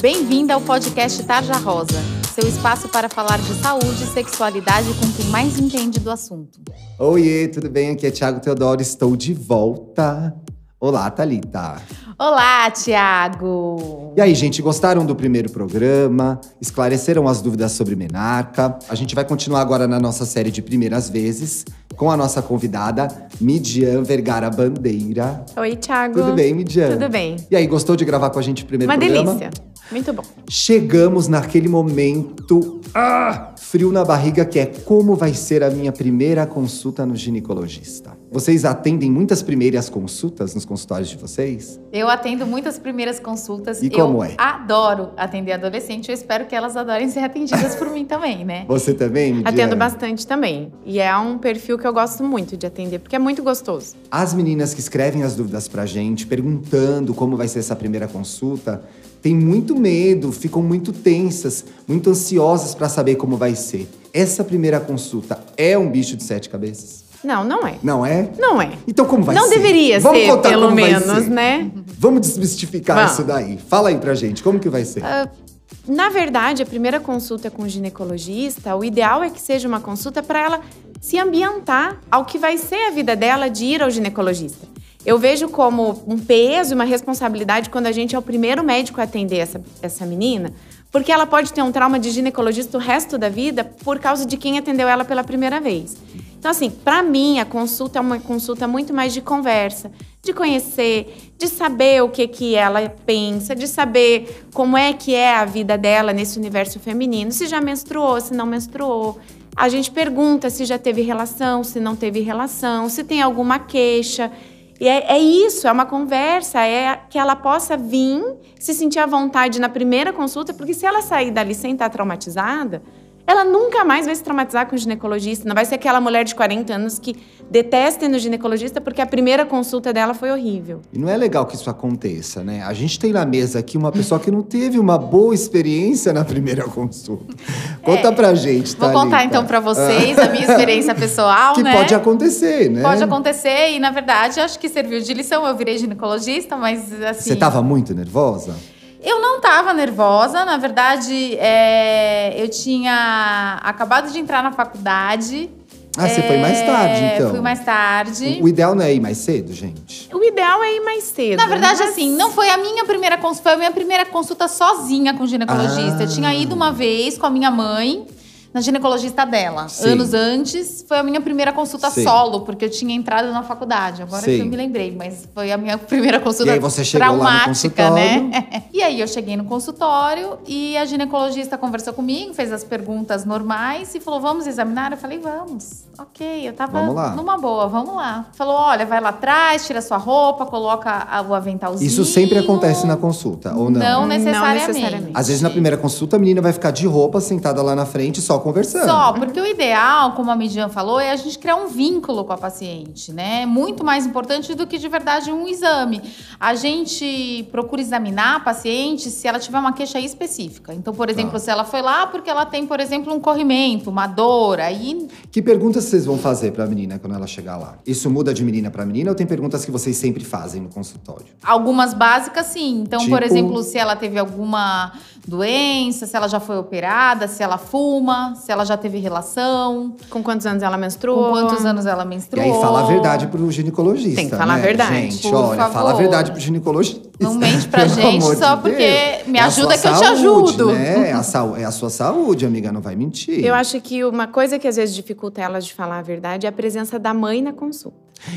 Bem-vinda ao podcast Tarja Rosa, seu espaço para falar de saúde e sexualidade com quem mais entende do assunto. Oiê, tudo bem? Aqui é Thiago Teodoro, estou de volta. Olá, Thalita. Olá, Tiago! E aí, gente, gostaram do primeiro programa? Esclareceram as dúvidas sobre menarca? A gente vai continuar agora na nossa série de primeiras vezes com a nossa convidada, Midian Vergara Bandeira. Oi, Thiago. Tudo bem, Midian? Tudo bem. E aí, gostou de gravar com a gente o primeiro Uma programa? delícia. Muito bom. Chegamos naquele momento ah, frio na barriga que é como vai ser a minha primeira consulta no ginecologista. Vocês atendem muitas primeiras consultas nos consultórios de vocês? Eu atendo muitas primeiras consultas. E como eu é? adoro atender adolescente. Eu espero que elas adorem ser atendidas por mim também, né? Você também, Midian? Atendo bastante também. E é um perfil que eu gosto muito de atender, porque é muito gostoso. As meninas que escrevem as dúvidas pra gente, perguntando como vai ser essa primeira consulta, têm muito medo, ficam muito tensas, muito ansiosas pra saber como vai ser. Essa primeira consulta é um bicho de sete cabeças? Não, não é. Não é? Não é. Então como vai não ser? deveria Vamos ser, pelo menos, ser. né? Vamos desmistificar Vamos. isso daí. Fala aí pra gente, como que vai ser? Na verdade, a primeira consulta com o ginecologista, o ideal é que seja uma consulta para ela se ambientar ao que vai ser a vida dela de ir ao ginecologista. Eu vejo como um peso e uma responsabilidade quando a gente é o primeiro médico a atender essa, essa menina, porque ela pode ter um trauma de ginecologista o resto da vida por causa de quem atendeu ela pela primeira vez. Então, assim, para mim, a consulta é uma consulta muito mais de conversa, de conhecer, de saber o que, que ela pensa, de saber como é que é a vida dela nesse universo feminino, se já menstruou, se não menstruou. A gente pergunta se já teve relação, se não teve relação, se tem alguma queixa. E é, é isso, é uma conversa, é que ela possa vir, se sentir à vontade na primeira consulta, porque se ela sair dali sem estar traumatizada, ela nunca mais vai se traumatizar com o ginecologista. Não vai ser aquela mulher de 40 anos que detesta ir no ginecologista porque a primeira consulta dela foi horrível. E não é legal que isso aconteça, né? A gente tem na mesa aqui uma pessoa que não teve uma boa experiência na primeira consulta. Conta pra gente, Vou Thalita. contar então pra vocês a minha experiência pessoal, Que né? pode acontecer, né? Pode acontecer e, na verdade, acho que serviu de lição. Eu virei ginecologista, mas assim. Você tava muito nervosa? Eu não tava nervosa, na verdade, é, eu tinha acabado de entrar na faculdade. Ah, você foi mais tarde, É, então. Fui mais tarde. O ideal não é ir mais cedo, gente? O ideal é ir mais cedo. Na verdade, mas- assim, não foi a minha primeira consulta, foi a minha primeira consulta sozinha com o ginecologista. Ah. Eu tinha ido uma vez com a minha mãe na ginecologista dela. Sim. Anos antes, foi a minha primeira consulta Sei. solo, porque eu tinha entrado na faculdade. Agora Sei. que eu me lembrei, mas foi a minha primeira consulta E aí você chegou lá no traumática, né? E aí eu cheguei no consultório e a ginecologista conversou comigo, fez as perguntas normais e falou: "Vamos examinar?" Eu falei: "Vamos". OK, eu tava numa boa, vamos lá. Falou: "Olha, vai lá atrás, tira sua roupa, coloca a- o aventalzinho". Isso sempre acontece na consulta, ou não? Não Não necessariamente. necessariamente. Às vezes na primeira consulta a menina vai ficar de roupa sentada lá na frente só conversando. Só, porque o ideal, como a Midian falou, é a gente criar um vínculo com a paciente, né? Muito mais importante do que de verdade um exame. A gente procura examinar a paciente se ela tiver uma queixa específica. Então, por exemplo, Tá. se ela foi lá porque ela tem, por exemplo, um corrimento, uma dor, aí Que perguntas vocês vão fazer pra menina quando ela chegar lá? Isso muda de menina pra menina ou tem perguntas que vocês sempre fazem no consultório? Algumas básicas, sim. Então, por Tipo? exemplo, se ela teve alguma doença, se ela já foi operada, se ela fuma, se ela já teve relação, Com quantos anos ela menstruou? com quantos anos ela E menstruou. aí fala a verdade pro ginecologista. Tem que falar né, a verdade. Gente, Por olha, favor. fala a verdade pro ginecologista. Não mente pra gente só de porque Deus. me É a ajuda que eu te saúde, ajudo. Né? É, a é a sua saúde, amiga, não vai mentir. Eu acho que uma coisa que às vezes dificulta elas de falar a verdade é a presença da mãe na consulta.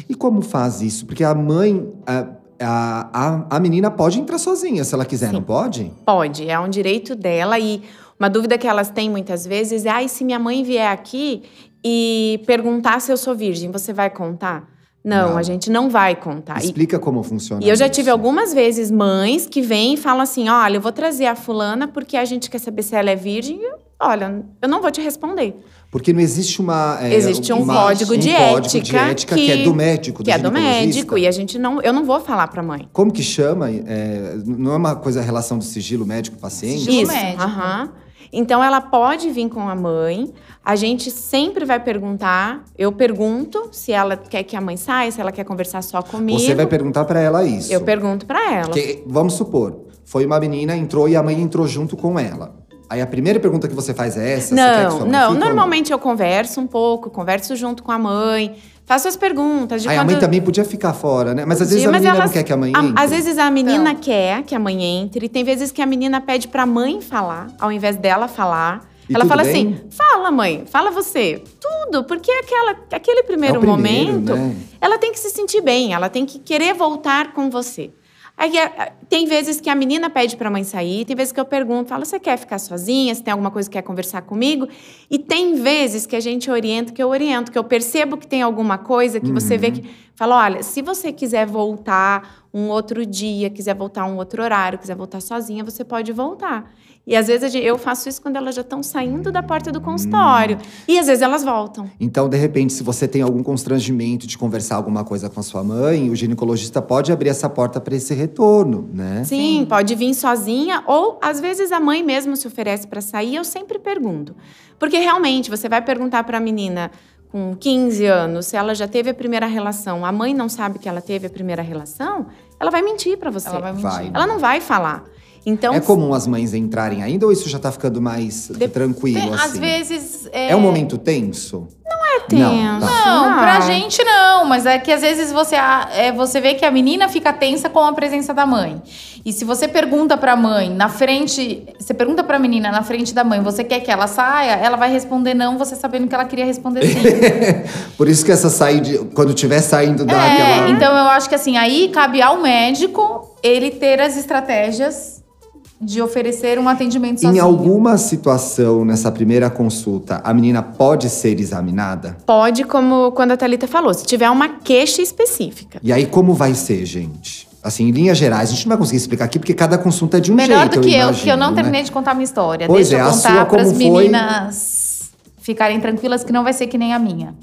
E como faz isso? Porque a mãe, a, a, a, a menina pode entrar sozinha se ela quiser, Sim. não pode? Pode, é um direito dela e uma dúvida que elas têm muitas vezes é: ai, se minha mãe vier aqui e perguntar se eu sou virgem, você vai contar? Não, Não. a gente não vai contar. E- Explica como funciona E eu já isso. tive algumas vezes mães que vêm e falam assim: olha, eu vou trazer a fulana porque a gente quer saber se ela é virgem. E eu, olha, eu não vou te responder. Porque não existe uma. é, Existe um uma- código de um código de ética ética que, é do médico, do que é do médico. E a gente não. Eu não vou falar pra mãe. Como que chama? É, não é uma coisa a relação do sigilo médico-paciente? Sigilo Isso. médico. aham. Então ela pode vir com a mãe. A gente sempre vai perguntar. Eu pergunto se ela quer que a mãe saia, se ela quer conversar só comigo. Você vai perguntar pra ela isso. Eu pergunto pra ela. Porque, vamos supor, Foi uma menina, entrou e a mãe entrou junto com ela. Aí a primeira pergunta que você faz é essa? Você quer que sua Não, mãe não. Normalmente eu converso um pouco, converso junto com a mãe, faço as perguntas. De Aí a quando... mãe também podia ficar fora, né? Mas às vezes a menina elas- não quer que a mãe a- entre. Às vezes a menina Não. quer que a mãe entre, e tem vezes que a menina pede pra mãe falar, ao invés dela falar. E ela fala bem? assim: fala, mãe, fala você. Tudo, porque aquela, aquele primeiro, É primeiro, momento, né? ela tem que se sentir bem, ela tem que querer voltar com você. Aí, a- a- tem vezes que a menina pede pra mãe sair, tem vezes que eu pergunto, falo, você quer ficar sozinha? Você tem alguma coisa que quer conversar comigo? E tem vezes que a gente orienta, que eu oriento, que eu percebo que tem alguma coisa que você Uhum. vê que. Fala, olha, se você quiser voltar um outro dia, quiser voltar um outro horário, quiser voltar sozinha, você pode voltar. E às vezes eu faço isso quando elas já estão saindo da porta do consultório. E às vezes elas voltam. Então, de repente, se você tem algum constrangimento de conversar alguma coisa com a sua mãe, o ginecologista pode abrir essa porta para esse retorno, né? Sim, Sim. pode vir sozinha ou às vezes a mãe mesmo se oferece para sair. Eu sempre pergunto, porque realmente você vai perguntar para a menina com 15 anos se ela já teve a primeira relação, a mãe não sabe que ela teve a primeira relação, ela vai mentir para você. Ela vai mentir. Vai. Ela não vai falar. Então é comum as mães entrarem ainda ou isso já tá ficando mais tranquilo, Tem- assim? Às vezes. É um momento tenso? É tenso. Não, tá. Não, pra gente não, mas é que às vezes você, é, você vê que a menina fica tensa com a presença da mãe. E se você pergunta pra mãe na frente, você pergunta pra menina na frente da mãe, você quer que ela saia? Ela vai responder não, você sabendo que ela queria responder sim. Por isso que essa saída, quando estiver saindo da é, aquela... então eu acho que assim, aí cabe ao médico ele ter as estratégias de oferecer um atendimento sozinho. Em alguma situação nessa primeira consulta, a menina pode ser examinada? Pode, como quando a Thalita falou, se tiver uma queixa específica. E aí, como vai ser, gente? Assim, em linhas gerais, a gente não vai conseguir explicar aqui, porque cada consulta é de um Melhor jeito, do que eu, imagino, que eu não né? terminei de contar a minha história. Pois Deixa é, eu a sua contar para as meninas ficarem tranquilas que não vai ser que nem a minha.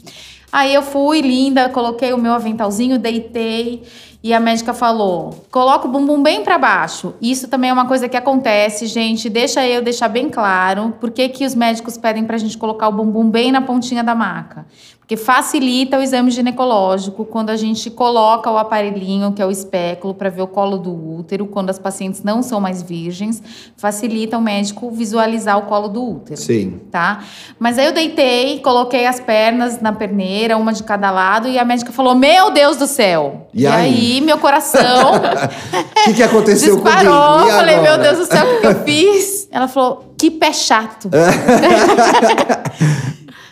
Aí eu fui, linda, coloquei o meu aventalzinho, deitei e a médica falou: coloca o bumbum bem para baixo. Isso também é uma coisa que acontece, gente. Deixa eu deixar bem claro por que, que os médicos pedem pra gente colocar o bumbum bem na pontinha da maca. Porque facilita o exame ginecológico quando a gente coloca o aparelhinho, que é o espéculo, para ver o colo do útero, quando as pacientes não são mais virgens, facilita o médico visualizar o colo do útero Sim. tá? Mas aí eu deitei, coloquei as pernas na perneira, uma de cada lado, e a médica falou: Meu Deus do céu! E aí? meu coração O que, que aconteceu disparou. comigo? E Falei? Meu Deus do céu, o que, que eu fiz? Ela falou: Que pé chato.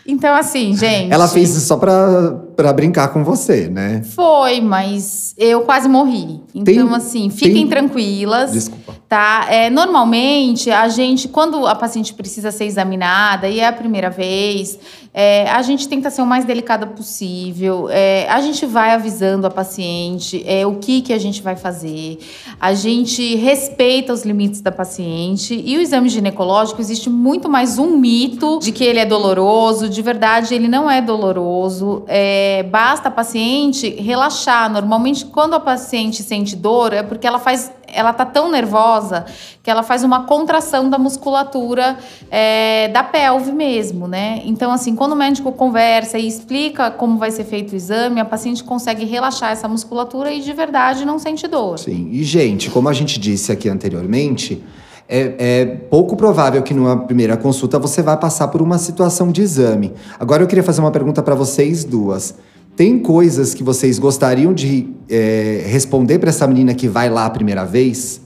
então, assim, gente. Ela fez isso só pra, pra brincar com você, né? Foi, mas eu quase morri. Então, Tem- assim, fiquem tem- tranquilas. Desculpa. Tá? É, normalmente, a gente, quando a paciente precisa ser examinada e é a primeira vez, é, a gente tenta ser o mais delicada possível. É, a gente vai avisando a paciente é, o que, que a gente vai fazer. A gente respeita os limites da paciente. E o exame ginecológico, existe muito mais um mito de que ele é doloroso. De verdade, ele não é doloroso. É, basta a paciente relaxar. Normalmente, quando a paciente sente dor, é porque ela faz ela tá tão nervosa que ela faz uma contração da musculatura é, da pelve mesmo, né? Então, assim, quando o médico conversa e explica como vai ser feito o exame, a paciente consegue relaxar essa musculatura e de verdade não sente dor. Sim. E, gente, como a gente disse aqui anteriormente, é, é pouco provável que numa primeira consulta você vá passar por uma situação de exame. Agora eu queria fazer uma pergunta para vocês duas. Tem coisas que vocês gostariam de é, responder para essa menina que vai lá a primeira vez?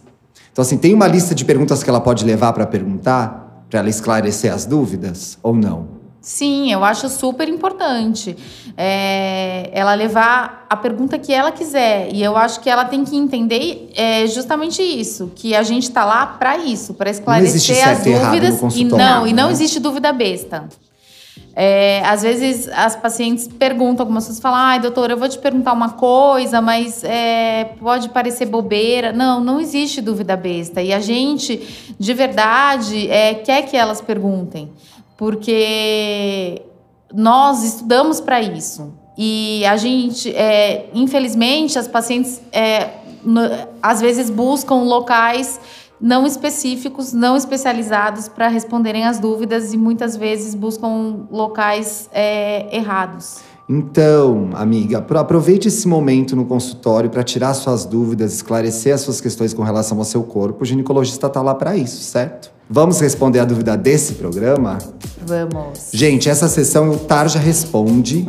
Então, assim, tem uma lista de perguntas que ela pode levar para perguntar, para ela esclarecer as dúvidas ou não? Sim, eu acho super importante é, ela levar a pergunta que ela quiser. E eu acho que ela tem que entender é, justamente isso, que a gente está lá para isso, para esclarecer as e dúvidas. E consultório, não, e não né? existe dúvida besta. É, às vezes as pacientes perguntam, algumas pessoas falam, ai, doutora, eu vou te perguntar uma coisa, mas é, pode parecer bobeira. Não, não existe dúvida besta. E a gente, de verdade, é, quer que elas perguntem, porque nós estudamos para isso. E a gente, é, infelizmente, as pacientes é, no- às vezes buscam locais não específicos, não especializados para responderem as dúvidas e muitas vezes buscam locais é, errados. Então, amiga, aproveite esse momento no consultório para tirar suas dúvidas, esclarecer as suas questões com relação ao seu corpo. O ginecologista está lá para isso, certo? Vamos responder a dúvida desse programa? Vamos. Gente, essa sessão o Tarja Responde.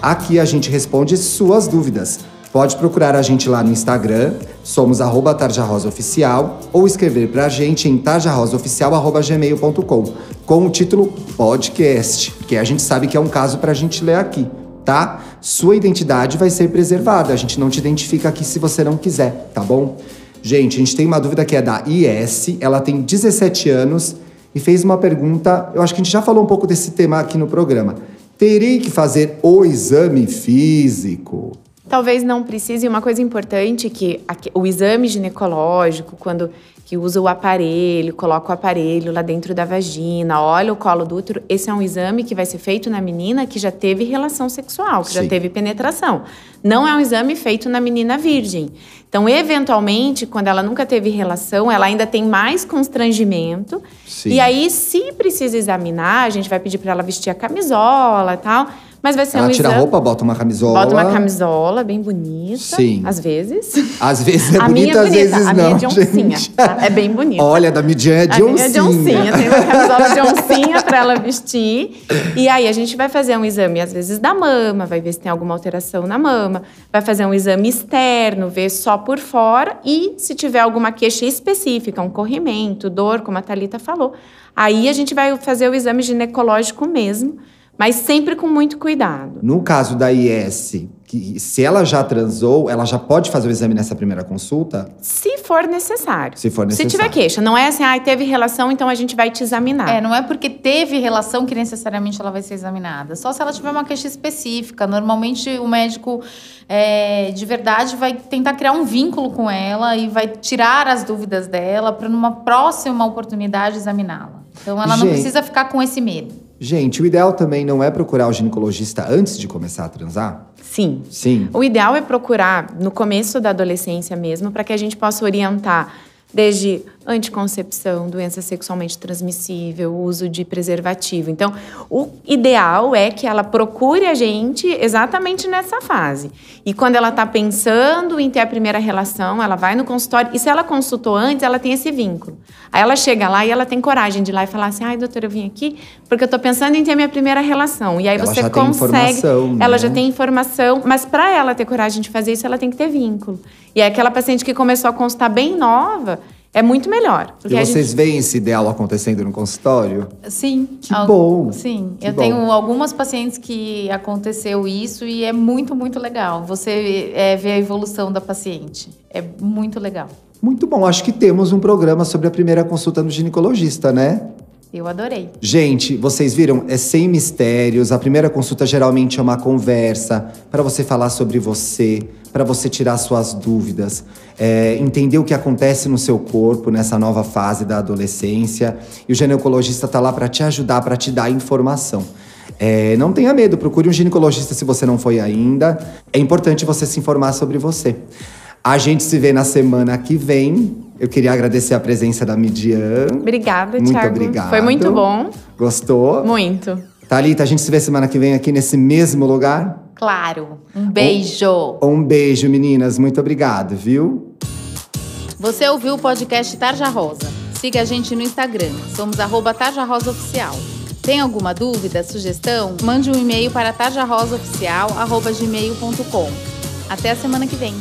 Aqui a gente responde suas dúvidas. Pode procurar a gente lá no Instagram, somos tarjarosaoficial, ou escrever pra gente em tarjarosaoficial.gmail.com com o título podcast, que a gente sabe que é um caso pra gente ler aqui, tá? Sua identidade vai ser preservada, a gente não te identifica aqui se você não quiser, tá bom? Gente, a gente tem uma dúvida que é da IS, ela tem 17 anos e fez uma pergunta, eu acho que a gente já falou um pouco desse tema aqui no programa. Terei que fazer o exame físico? Talvez não precise. Uma coisa importante que o exame ginecológico, quando que usa o aparelho, coloca o aparelho lá dentro da vagina, olha o colo do útero, esse é um exame que vai ser feito na menina que já teve relação sexual, que Sim. já teve penetração. Não é um exame feito na menina virgem. Então, eventualmente, quando ela nunca teve relação, ela ainda tem mais constrangimento. Sim. E aí, se precisa examinar, a gente vai pedir para ela vestir a camisola e tal. Mas vai ser Ela um tira exame... a roupa, bota uma camisola. Bota uma camisola bem bonita. Sim. Às vezes. Às vezes é a bonita, minha é às bonita. vezes a não. minha é de oncinha. Tá? É bem bonita. Olha, da Midian é de a oncinha. Minha é de oncinha. Tem uma camisola de oncinha pra ela vestir. E aí a gente vai fazer um exame, às vezes, da mama, vai ver se tem alguma alteração na mama. Vai fazer um exame externo, ver só por fora. E se tiver alguma queixa específica, um corrimento, dor, como a Thalita falou, aí a gente vai fazer o exame ginecológico mesmo mas sempre com muito cuidado. No caso da IS, que se ela já transou, ela já pode fazer o exame nessa primeira consulta? Se for necessário. Se for necessário. Se tiver queixa. Não é assim, ah, teve relação, então a gente vai te examinar. É, não é porque teve relação que necessariamente ela vai ser examinada. Só se ela tiver uma queixa específica. Normalmente o médico é, de verdade vai tentar criar um vínculo com ela e vai tirar as dúvidas dela para numa próxima oportunidade examiná-la. Então ela gente, não precisa ficar com esse medo. Gente, o ideal também não é procurar o ginecologista antes de começar a transar? Sim. Sim. O ideal é procurar no começo da adolescência mesmo, para que a gente possa orientar desde anticoncepção, doença sexualmente transmissível, uso de preservativo. Então, o ideal é que ela procure a gente exatamente nessa fase. E quando ela está pensando em ter a primeira relação, ela vai no consultório. E se ela consultou antes, ela tem esse vínculo. Aí ela chega lá e ela tem coragem de ir lá e falar assim: ai, doutora, eu vim aqui porque eu estou pensando em ter a minha primeira relação. E aí ela você já consegue. Tem né? Ela já tem informação, mas para ela ter coragem de fazer isso, ela tem que ter vínculo. E é aquela paciente que começou a consultar bem nova é muito melhor. E vocês gente... veem esse ideal acontecendo no consultório? Sim. Que bom. Sim. Que eu bom. tenho algumas pacientes que aconteceu isso e é muito, muito legal. Você é, vê a evolução da paciente. É muito legal. Muito bom. Acho que temos um programa sobre a primeira consulta no ginecologista, né? Eu adorei. Gente, vocês viram? É sem mistérios. A primeira consulta geralmente é uma conversa para você falar sobre você, para você tirar suas dúvidas, é, entender o que acontece no seu corpo nessa nova fase da adolescência. E o ginecologista está lá para te ajudar, para te dar informação. É, não tenha medo, procure um ginecologista se você não foi ainda. É importante você se informar sobre você. A gente se vê na semana que vem. Eu queria agradecer a presença da Midian. Obrigada, muito Thiago. obrigado. Foi muito bom. Gostou? Muito. Thalita, a gente se vê semana que vem aqui nesse mesmo lugar? Claro. Um beijo. Um, um beijo, meninas. Muito obrigado, viu? Você ouviu o podcast Tarja Rosa. Siga a gente no Instagram. Somos arroba Tarja Rosa Oficial. Tem alguma dúvida, sugestão? Mande um e-mail para tarjarosaoficial.gmail.com. Até a semana que vem.